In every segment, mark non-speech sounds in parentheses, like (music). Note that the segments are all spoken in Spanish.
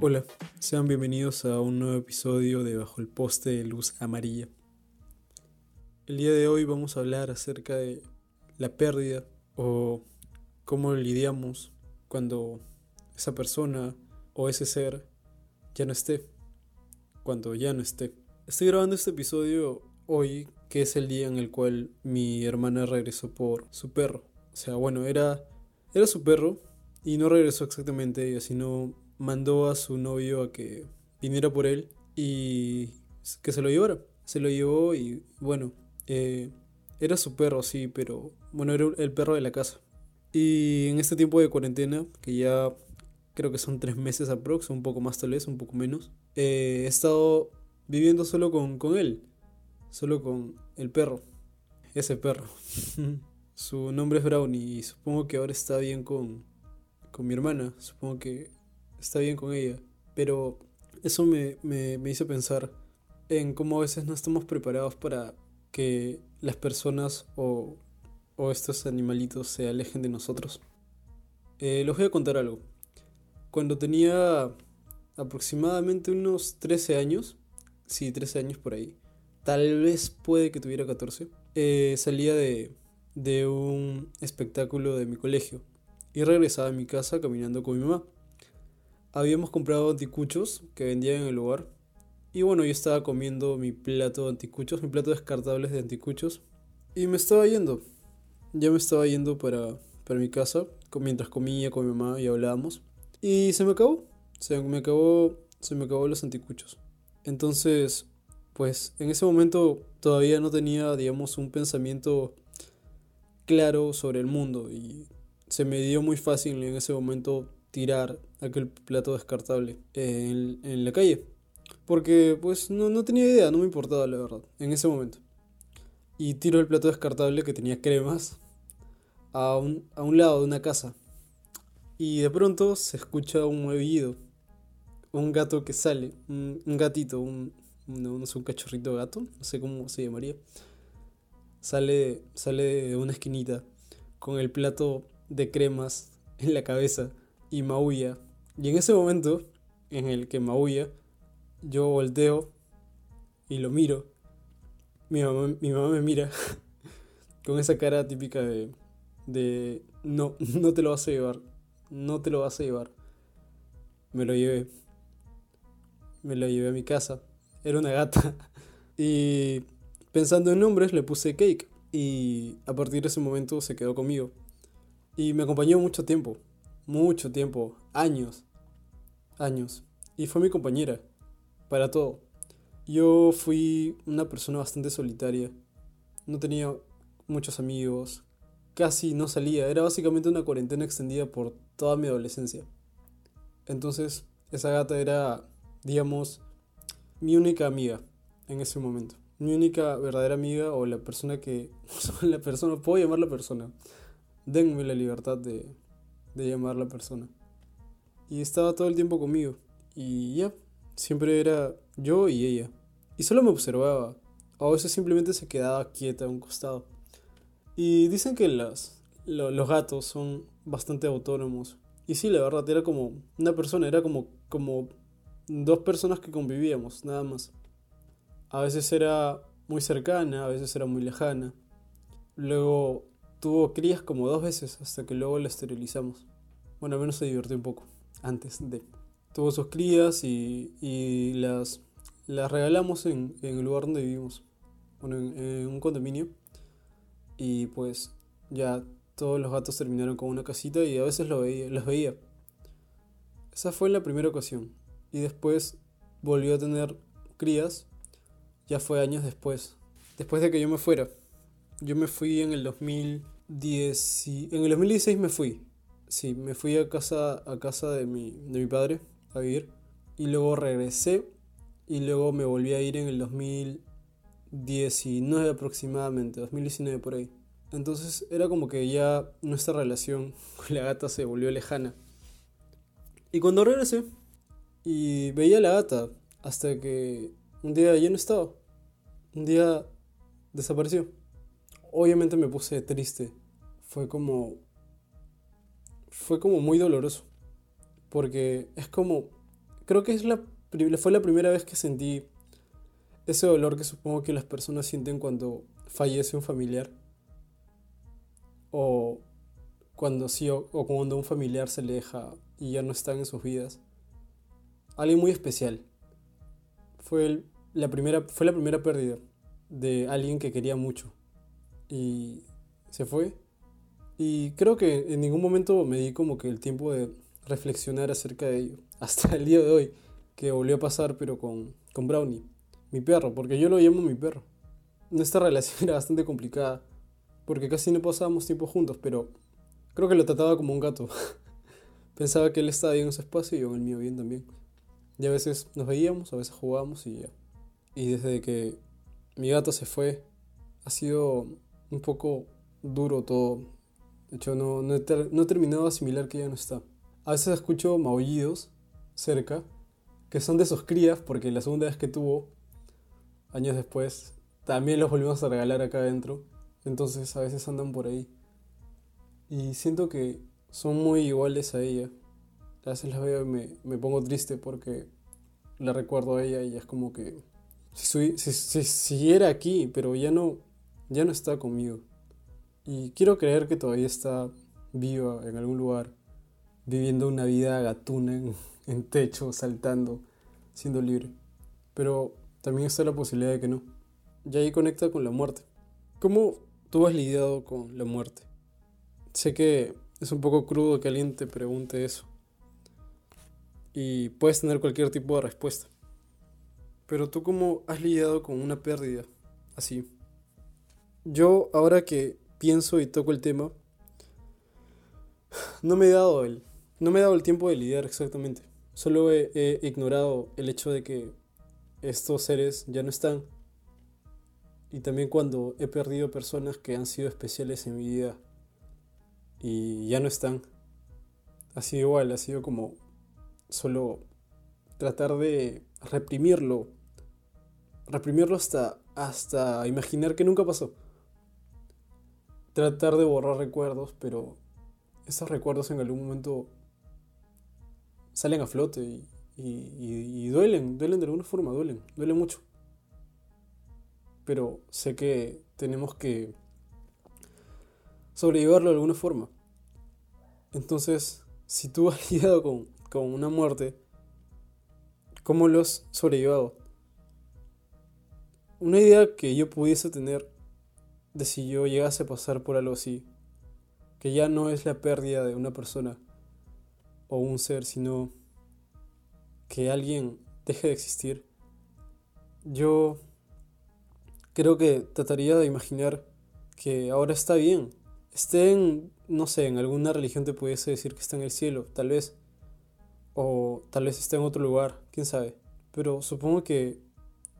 Hola, sean bienvenidos a un nuevo episodio de Bajo el Poste de Luz Amarilla. El día de hoy vamos a hablar acerca de la pérdida o cómo lidiamos cuando esa persona o ese ser ya no esté, cuando ya no esté. Estoy grabando este episodio hoy, que es el día en el cual mi hermana regresó por su perro. O sea, bueno, era, era su perro y no regresó exactamente ella, sino mandó a su novio a que viniera por él y que se lo llevara. Se lo llevó y bueno, eh, era su perro, sí, pero bueno, era el perro de la casa. Y en este tiempo de cuarentena, que ya creo que son tres meses aprox, un poco más tal vez, un poco menos, eh, he estado viviendo solo con, con él, solo con el perro, ese perro. (laughs) Su nombre es Brownie y supongo que ahora está bien con, con mi hermana, supongo que está bien con ella. Pero eso me, me, me hizo pensar en cómo a veces no estamos preparados para que las personas o, o estos animalitos se alejen de nosotros. Eh, les voy a contar algo. Cuando tenía aproximadamente unos 13 años, sí, 13 años por ahí, tal vez puede que tuviera 14, eh, salía de, de un espectáculo de mi colegio y regresaba a mi casa caminando con mi mamá habíamos comprado anticuchos que vendían en el lugar. Y bueno, yo estaba comiendo mi plato de anticuchos, mi plato descartables de anticuchos. Y me estaba yendo. Ya me estaba yendo para, para mi casa, mientras comía con mi mamá y hablábamos. Y se me acabó. Se me acabó, se me acabó los anticuchos. Entonces, pues en ese momento todavía no tenía, digamos, un pensamiento claro sobre el mundo. Y se me dio muy fácil en ese momento tirar aquel plato descartable en, la calle. Porque pues no, no, tenía idea, no me importaba la verdad, en ese momento. Y tiro el plato descartable que tenía cremas a un, a un lado de una casa. Y de pronto se escucha un muevido. Un gato que sale, un, un gatito, un, no, no un cachorrito gato, no sé cómo se llamaría. Sale, sale de una esquinita con el plato de cremas en la cabeza y maulla. Y en ese momento en el que maulla, yo volteo y lo miro. Mi mamá, mi mamá me mira (laughs) con esa cara típica de, de no, no te lo vas a llevar, no te lo vas a llevar. Me lo llevé. Me lo llevé a mi casa. Era una gata. (laughs) Y pensando en nombres le puse Cake. Y a partir de ese momento se quedó conmigo. Y me acompañó mucho tiempo mucho tiempo, años, años. Y fue mi compañera, para todo. Yo fui una persona bastante solitaria. No tenía muchos amigos. Casi no salía. Era básicamente una cuarentena extendida por toda mi adolescencia. Entonces, esa gata era, digamos, mi única amiga en ese momento. Mi única verdadera amiga o la persona que... (laughs) la persona, puedo llamarla persona. Denme la libertad de, de llamar la persona. Y estaba todo el tiempo conmigo. Y ya, siempre era yo y ella. Y solo me observaba. A veces simplemente se quedaba quieta a un costado. Y dicen que las, los gatos son bastante autónomos. Y sí, la verdad, era como una persona, era como, como dos personas que convivíamos, nada más. A veces era muy cercana, a veces era muy lejana. Luego tuvo crías como dos veces hasta que luego la esterilizamos. Bueno, al menos se divirtió un poco antes de. Tuvo sus crías y, y las, las regalamos en, en, el lugar donde vivimos. Bueno, en, un condominio. Y pues ya todos los gatos terminaron con una casita y a veces los veía. Esa fue la primera ocasión. Y después volvió a tener crías. Ya fue años después. Después de que yo me fuera. Yo me fui en el 2010. En el 2016 me fui. Sí, me fui a casa, a casa de, mi, de mi padre a vivir. Y luego regresé. Y luego me volví a ir en el 2019 aproximadamente. 2019 por ahí. Entonces era como que ya nuestra relación con la gata se volvió lejana. Y cuando regresé y veía la gata hasta que un día ya no estaba. Un día desapareció obviamente me puse triste. Fue como. Fue como muy doloroso. Porque es como. Creo que es la, fue la primera vez que sentí ese dolor que supongo que las personas sienten cuando fallece un familiar. O cuando sí, o, cuando un familiar se aleja y ya no están en sus vidas. Alguien muy especial. Fue, la, primera, fue la primera pérdida de alguien que quería mucho. Y se fue. Y creo que en ningún momento me di como que el tiempo de reflexionar acerca de ello. (laughs) Hasta el día de hoy, que volvió a pasar, pero con, con Brownie, mi perro, porque yo lo llamo mi perro. Nuestra relación (laughs) era bastante complicada, porque casi no pasábamos tiempo juntos, pero creo que lo trataba como un gato. (laughs) Pensaba que él estaba bien en su espacio y yo en el mío bien también. Y a veces nos veíamos, a veces jugábamos y ya. Y desde que mi gato se fue, ha sido un poco duro todo. De hecho, no, no, he, terminado de asimilar que ya no está. A veces escucho maullidos cerca, que son de sus crías, porque la segunda vez que tuvo, años después, también los volvimos a regalar acá adentro. Entonces a veces andan por ahí. Y siento que son muy iguales a ella. A veces las veo y me, me pongo triste porque la recuerdo a ella y es como que si, si, si siguiera aquí, pero ya no, ya no está conmigo. Y quiero creer que todavía está viva en algún lugar, viviendo una vida gatuna en, (laughs) en techo, saltando, siendo libre. Pero también está la posibilidad de que no. Y ahí conecta con la muerte. ¿Cómo tú has lidiado con la muerte? Sé que es un poco crudo que alguien te pregunte eso. Y puedes tener cualquier tipo de respuesta. Pero tú cómo has lidiado con una pérdida así. Yo ahora que pienso y toco el tema, (sighs) no me he dado el, no me he dado el tiempo de lidiar exactamente. Solo he ignorado el hecho de que estos seres ya no están. Y también cuando he perdido personas que han sido especiales en mi vida y ya no están. Ha sido igual, ha sido como solo tratar de reprimirlo. Reprimirlo hasta, hasta imaginar que nunca pasó. Tratar de borrar recuerdos, pero esos recuerdos en algún momento salen a flote y, y, duelen, duelen de alguna forma, duelen, duelen mucho. Pero sé que tenemos que sobrellevarlo de alguna forma. Entonces, si tú has (laughs) lidiado con, con una muerte, ¿cómo lo has sobrellevado? Una idea que yo pudiese tener de si yo llegase a pasar por algo así, que ya no es la pérdida de una persona o un ser, sino que alguien deje de existir, yo creo que trataría de imaginar que ahora está bien. Esté en, no sé, en alguna religión te pudiese decir que está en el cielo, tal vez. O tal vez está en otro lugar, quién sabe. Pero supongo que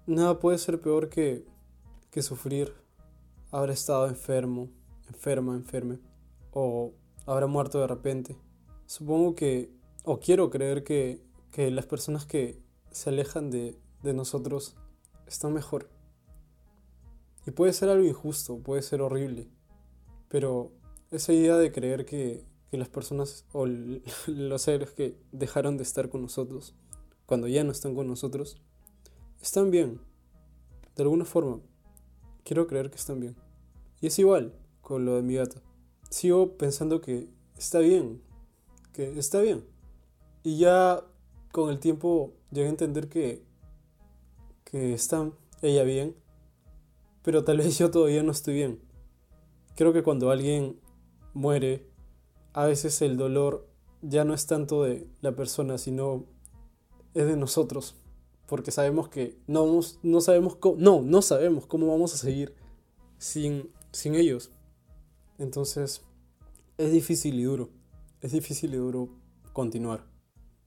nada puede ser peor que, que sufrir haber estado enfermo, enferma, enferme. O habrá muerto de repente. Supongo que, o quiero creer que que las personas que se alejan de, nosotros están mejor. Y puede ser algo injusto, puede ser horrible, pero esa idea de creer que, las personas o (laughs) los seres que dejaron de estar con nosotros, cuando ya no están con nosotros, están bien, de alguna forma. Quiero creer que están bien. Y es igual con lo de mi gata. Sigo pensando que está bien, que está bien. Y ya con el tiempo llegué a entender que, que está ella bien, pero tal vez yo todavía no estoy bien. Creo que cuando alguien muere, a veces el dolor ya no es tanto de la persona, sino es de nosotros, porque sabemos que no, no sabemos cómo, no, no sabemos cómo vamos a seguir sin, sin ellos. Entonces, es difícil y duro, es difícil y duro continuar.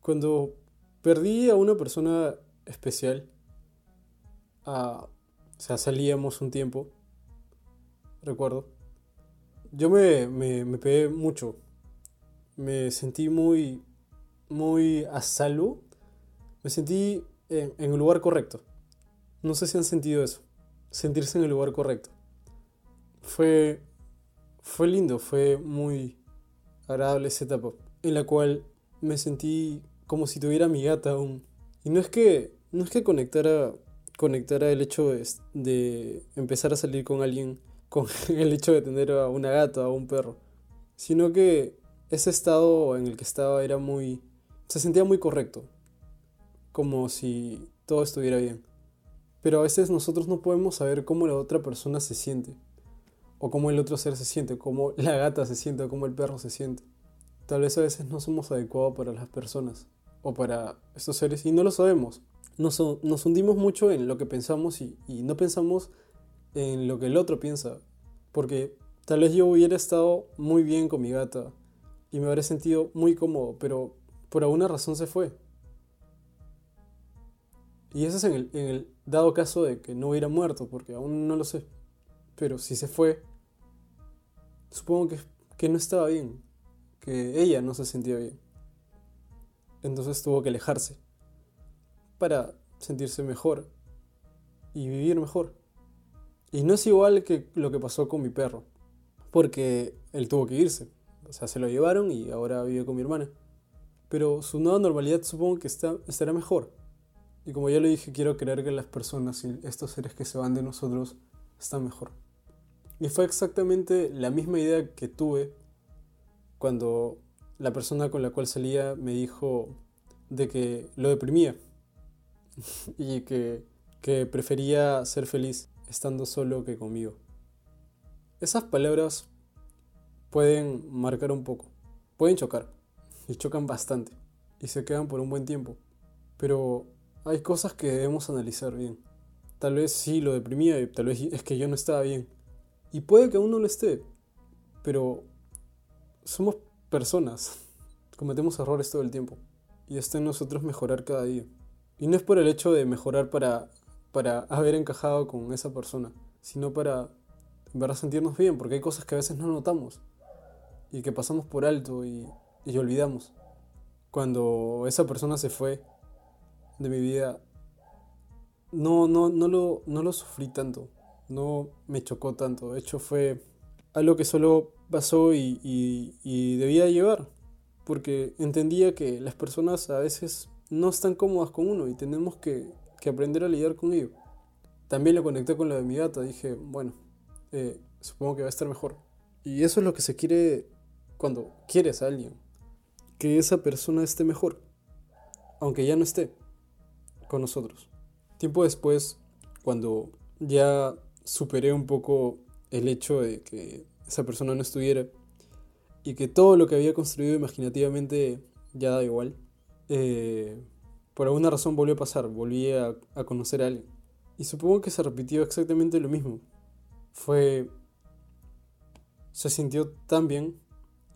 Cuando Perdí a una persona especial. o sea, salíamos un tiempo. Recuerdo. Yo me, me, pegué mucho. Me sentí muy, muy a salvo. Me sentí en, en el lugar correcto. No sé si han sentido eso. Sentirse en el lugar correcto. fue, fue lindo, fue muy agradable esa etapa en la cual me sentí como si tuviera mi gata aún. Y no es que, no es que conectara, el hecho de, de empezar a salir con alguien con (laughs) el hecho de tener a una gata o un perro, sino que ese estado en el que estaba era muy... se sentía muy correcto, como si todo estuviera bien. Pero a veces nosotros no podemos saber cómo la otra persona se siente, o cómo el otro ser se siente, cómo (laughs) la gata se siente, o cómo el perro se siente. Tal vez a veces no somos adecuados para las personas o para estos seres y no lo sabemos. Nos, hundimos mucho en lo que pensamos y no pensamos en lo que el otro piensa. Porque tal vez yo hubiera estado muy bien con mi gata y me habría sentido muy cómodo, pero por alguna razón se fue. Y eso es en el, dado caso de que no hubiera muerto, porque aún no lo sé. Pero si se fue, supongo que, que no estaba bien, que ella no se sentía bien. Entonces tuvo que alejarse para sentirse mejor y vivir mejor. Y no es igual que lo que pasó con mi perro, porque él tuvo que irse. O sea, se lo llevaron y ahora vive con mi hermana. Pero su nueva normalidad supongo que está, estará mejor. Y como ya lo dije, quiero creer que las personas y estos seres que se van de nosotros están mejor. Y fue exactamente la misma idea que tuve cuando la persona con la cual salía me dijo de que lo deprimía (laughs) y que, que prefería ser feliz estando solo que conmigo. Esas palabras pueden marcar un poco, pueden chocar, (laughs) y chocan bastante, y se quedan por un buen tiempo. Pero hay cosas que debemos analizar bien. Tal vez sí lo deprimía y tal vez (laughs) es que yo no estaba bien. Y puede que aún no lo esté, pero somos personas, (laughs) cometemos errores todo el tiempo. Y está en nosotros mejorar cada día. Y no es por el hecho de mejorar para, para haber encajado con esa persona, sino para en sentirnos bien, porque hay cosas que a veces no notamos y que pasamos por alto y, y olvidamos. Cuando esa persona se fue de mi vida, no, no, no, lo, no lo sufrí tanto, no me chocó tanto. De hecho, fue algo que solo pasó y, y, debía llevar, porque entendía que las personas a veces no están cómodas con uno y tenemos que, que aprender a lidiar con ello. También lo conecté con lo de mi gata, dije, bueno, eh, supongo que va a estar mejor. Y eso es lo que se quiere cuando quieres a alguien, que esa persona esté mejor, aunque ya no esté con nosotros. Tiempo después, cuando ya superé un poco el hecho de que esa persona no estuviera y que todo lo que había construido imaginativamente ya da igual, eh, por alguna razón volvió a pasar, volví a, a conocer a alguien. Y supongo que se repitió exactamente lo mismo. Fue... Se sintió tan bien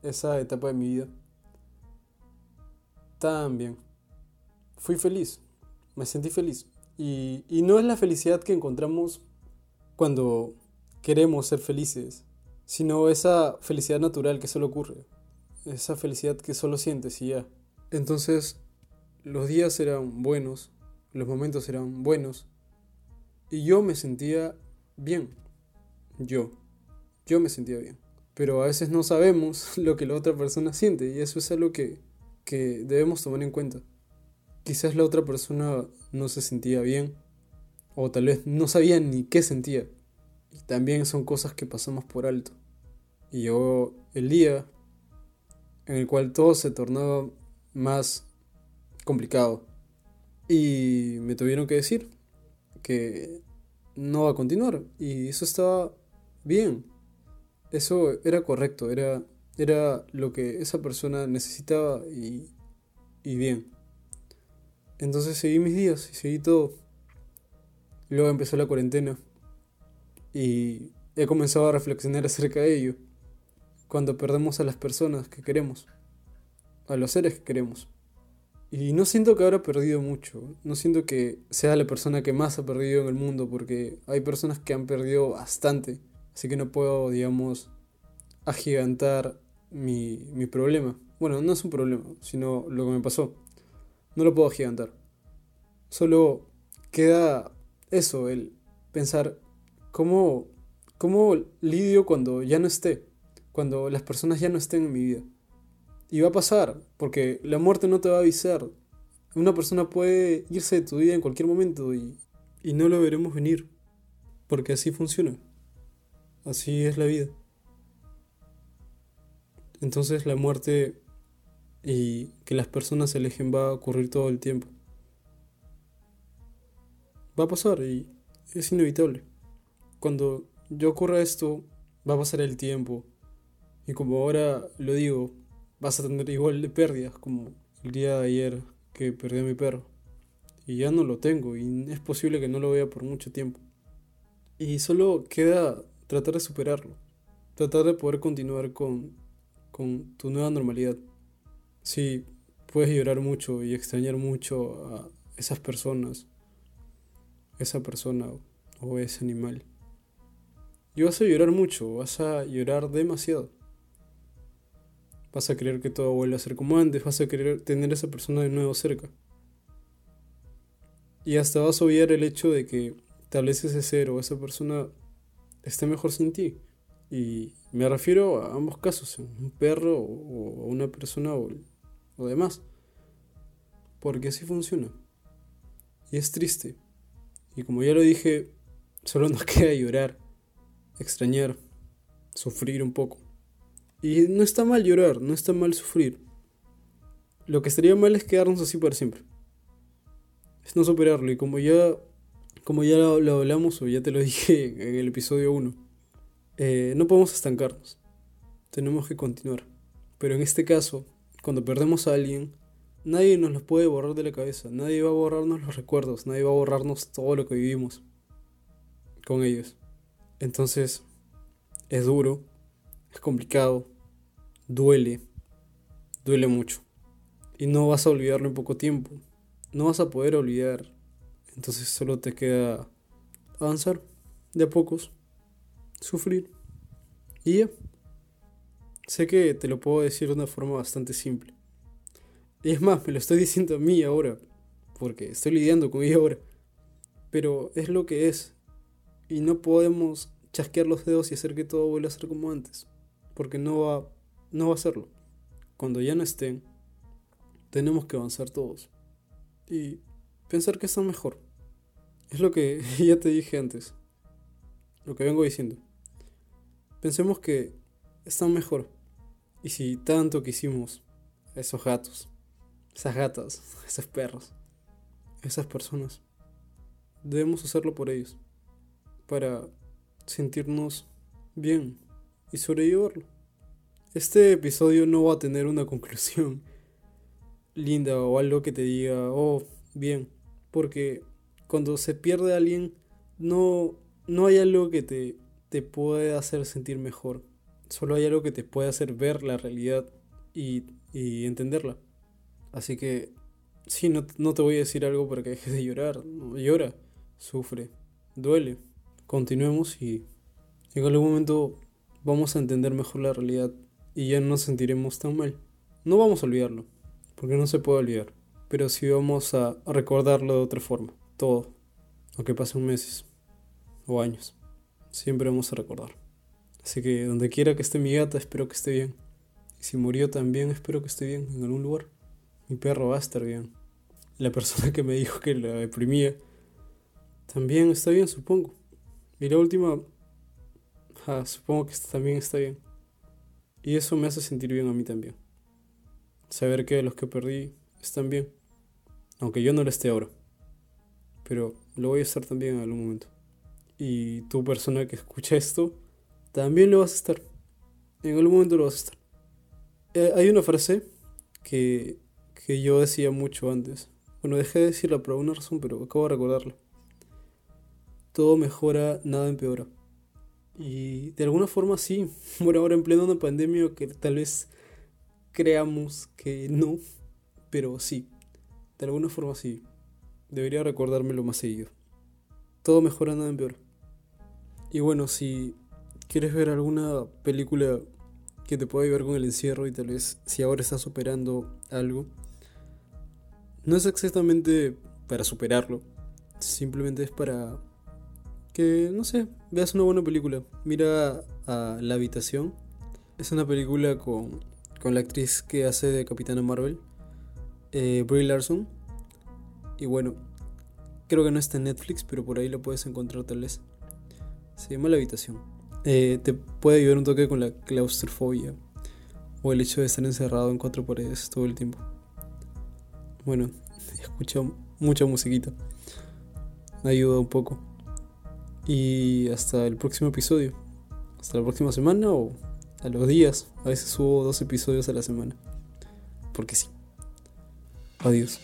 esa etapa de mi vida. Tan bien. Fui feliz, me sentí feliz. Y, y no es la felicidad que encontramos cuando queremos ser felices, sino esa felicidad natural que solo ocurre, esa felicidad que solo sientes y ya. Entonces, los días eran buenos, los momentos eran buenos, y yo me sentía bien. Yo, yo me sentía bien pero a veces no sabemos (laughs) lo que la otra persona siente y eso es algo que, que debemos tomar en cuenta. Quizás la otra persona no se sentía bien o tal vez no sabía ni qué sentía. Y también son cosas que pasamos por alto. Y llegó el día en el cual todo se tornaba más complicado. Y me tuvieron que decir que no va a continuar. Y eso estaba bien eso era correcto, era, era lo que esa persona necesitaba y, y bien. Entonces seguí mis días y seguí todo. Luego empezó la cuarentena y he comenzado a reflexionar acerca de ello. Cuando perdemos a las personas que queremos, a los seres que queremos. Y no siento que ahora perdido mucho, no siento que sea la persona que más ha perdido en el mundo, porque hay personas que han perdido bastante Así que no puedo, digamos, agigantar mi, mi problema. Bueno, no es un problema, sino lo que me pasó. No lo puedo agigantar. Solo queda eso, el pensar cómo, ¿Cómo lidio cuando ya no esté? Cuando las personas ya no estén en mi vida. Y va a pasar, porque la muerte no te va a avisar. Una persona puede irse de tu vida en cualquier momento y, y no lo veremos venir. Porque así funciona. Así es la vida. Entonces la muerte y que las personas se alejen va a ocurrir todo el tiempo. Va a pasar y es inevitable. Cuando yo ocurra esto, va a pasar el tiempo. Y como ahora lo digo, vas a tener igual de pérdidas como el día de ayer que perdí a mi perro. Y ya no lo tengo y es posible que no lo vea por mucho tiempo. Y solo queda tratar de superarlo. Tratar de poder continuar con, con tu nueva normalidad. Sí, puedes llorar mucho y extrañar mucho a esas personas, esa persona o ese animal. Y vas a llorar mucho, vas a llorar demasiado. Vas a querer que todo vuelva a ser como antes, vas a querer tener a esa persona de nuevo cerca. Y hasta vas a obviar el hecho de que tal vez ese ser o esa persona esté mejor sin ti. Y me refiero a ambos casos, un perro o una persona o o demás. Porque así funciona. Y es triste. Y como ya lo dije, solo nos (laughs) queda llorar, extrañar, sufrir un poco. Y no está mal llorar, no está mal sufrir. Lo que estaría mal es quedarnos así para siempre. Es no superarlo. Y como ya, como ya lo, hablamos o ya te lo (laughs) dije en el episodio 1, eh, no podemos estancarnos. Tenemos que continuar. Pero en este caso, cuando perdemos a alguien, nadie nos los puede borrar de la cabeza, nadie va a borrarnos los recuerdos, nadie va a borrarnos todo lo que vivimos con ellos. Entonces, es duro, es complicado, duele, duele mucho. Y no vas a olvidarlo en poco tiempo, no vas a poder olvidar. Entonces solo te queda avanzar de a pocos, sufrir y ya. Sé que te lo puedo decir de una forma bastante simple. Y es más, me lo estoy diciendo a mí ahora, porque estoy lidiando con ello ahora. Pero es lo que es. Y no podemos chasquear los dedos y hacer que todo vuelva a ser como antes. Porque no va, no va a serlo. Cuando ya no estén, tenemos que avanzar todos. Y pensar que están mejor. Es lo que (laughs) ya te dije antes. Lo que vengo diciendo. Pensemos que están mejor. Y si tanto quisimos a esos gatos, esas gatas, (laughs) esos perros, esas personas, debemos hacerlo por ellos, para sentirnos bien y sobrellevarlo. Este episodio no va a tener una conclusión (laughs) linda o algo que te diga, oh, bien, porque cuando se pierde a alguien, no, no hay algo que te, te pueda hacer sentir mejor solo hay algo que te puede hacer ver la realidad y, entenderla. Así que, sí, no, no, te voy a decir algo para que dejes de llorar. llora, sufre, duele. Continuemos y en algún momento vamos a entender mejor la realidad y ya no nos sentiremos tan mal. No vamos a olvidarlo, porque no se puede olvidar, pero sí vamos a recordarlo de otra forma, todo, aunque pasen meses o años, siempre vamos a recordar. Así que donde quiera que esté mi gata, espero que esté bien. Y si murió también, espero que esté bien en algún lugar. Mi perro va a estar bien. La persona que me dijo que la deprimía, también está bien, supongo. Y la última, supongo que también está bien. Y eso me hace sentir bien a mí también. Saber que los que perdí están bien. Aunque yo no lo esté ahora. Pero lo voy a estar también en algún momento. Y tu persona que escucha esto, también lo vas a estar. En algún momento lo vas a estar. Eh, hay una frase que, que yo decía mucho antes. Bueno, dejé de decirla por alguna razón, pero acabo de recordarla. Todo mejora, nada empeora. Y de alguna forma sí. (laughs) Bueno, ahora en pleno una pandemia que tal vez creamos que no, pero sí. De alguna forma sí. Debería recordármelo más seguido. Todo mejora, nada empeora. Y bueno, si ¿Quieres ver alguna película que te pueda ayudar con el encierro y tal vez si ahora estás superando algo? No es exactamente para superarlo, simplemente es para que, no sé, veas una buena película. Mira a La Habitación. Es una película con, con la actriz que hace de Capitana Marvel, eh, Brie Larson. Y bueno, creo que no está en Netflix, pero por ahí lo puedes encontrar tal vez. Se llama La Habitación. Eh, te puede ayudar un toque con la claustrofobia o el hecho de estar encerrado en cuatro paredes todo el tiempo. Bueno, (laughs) escucha mucha musiquita. Ayuda un poco. Y hasta el próximo episodio. Hasta la próxima semana o a los días. A veces subo dos episodios a la semana. Porque sí. Adiós.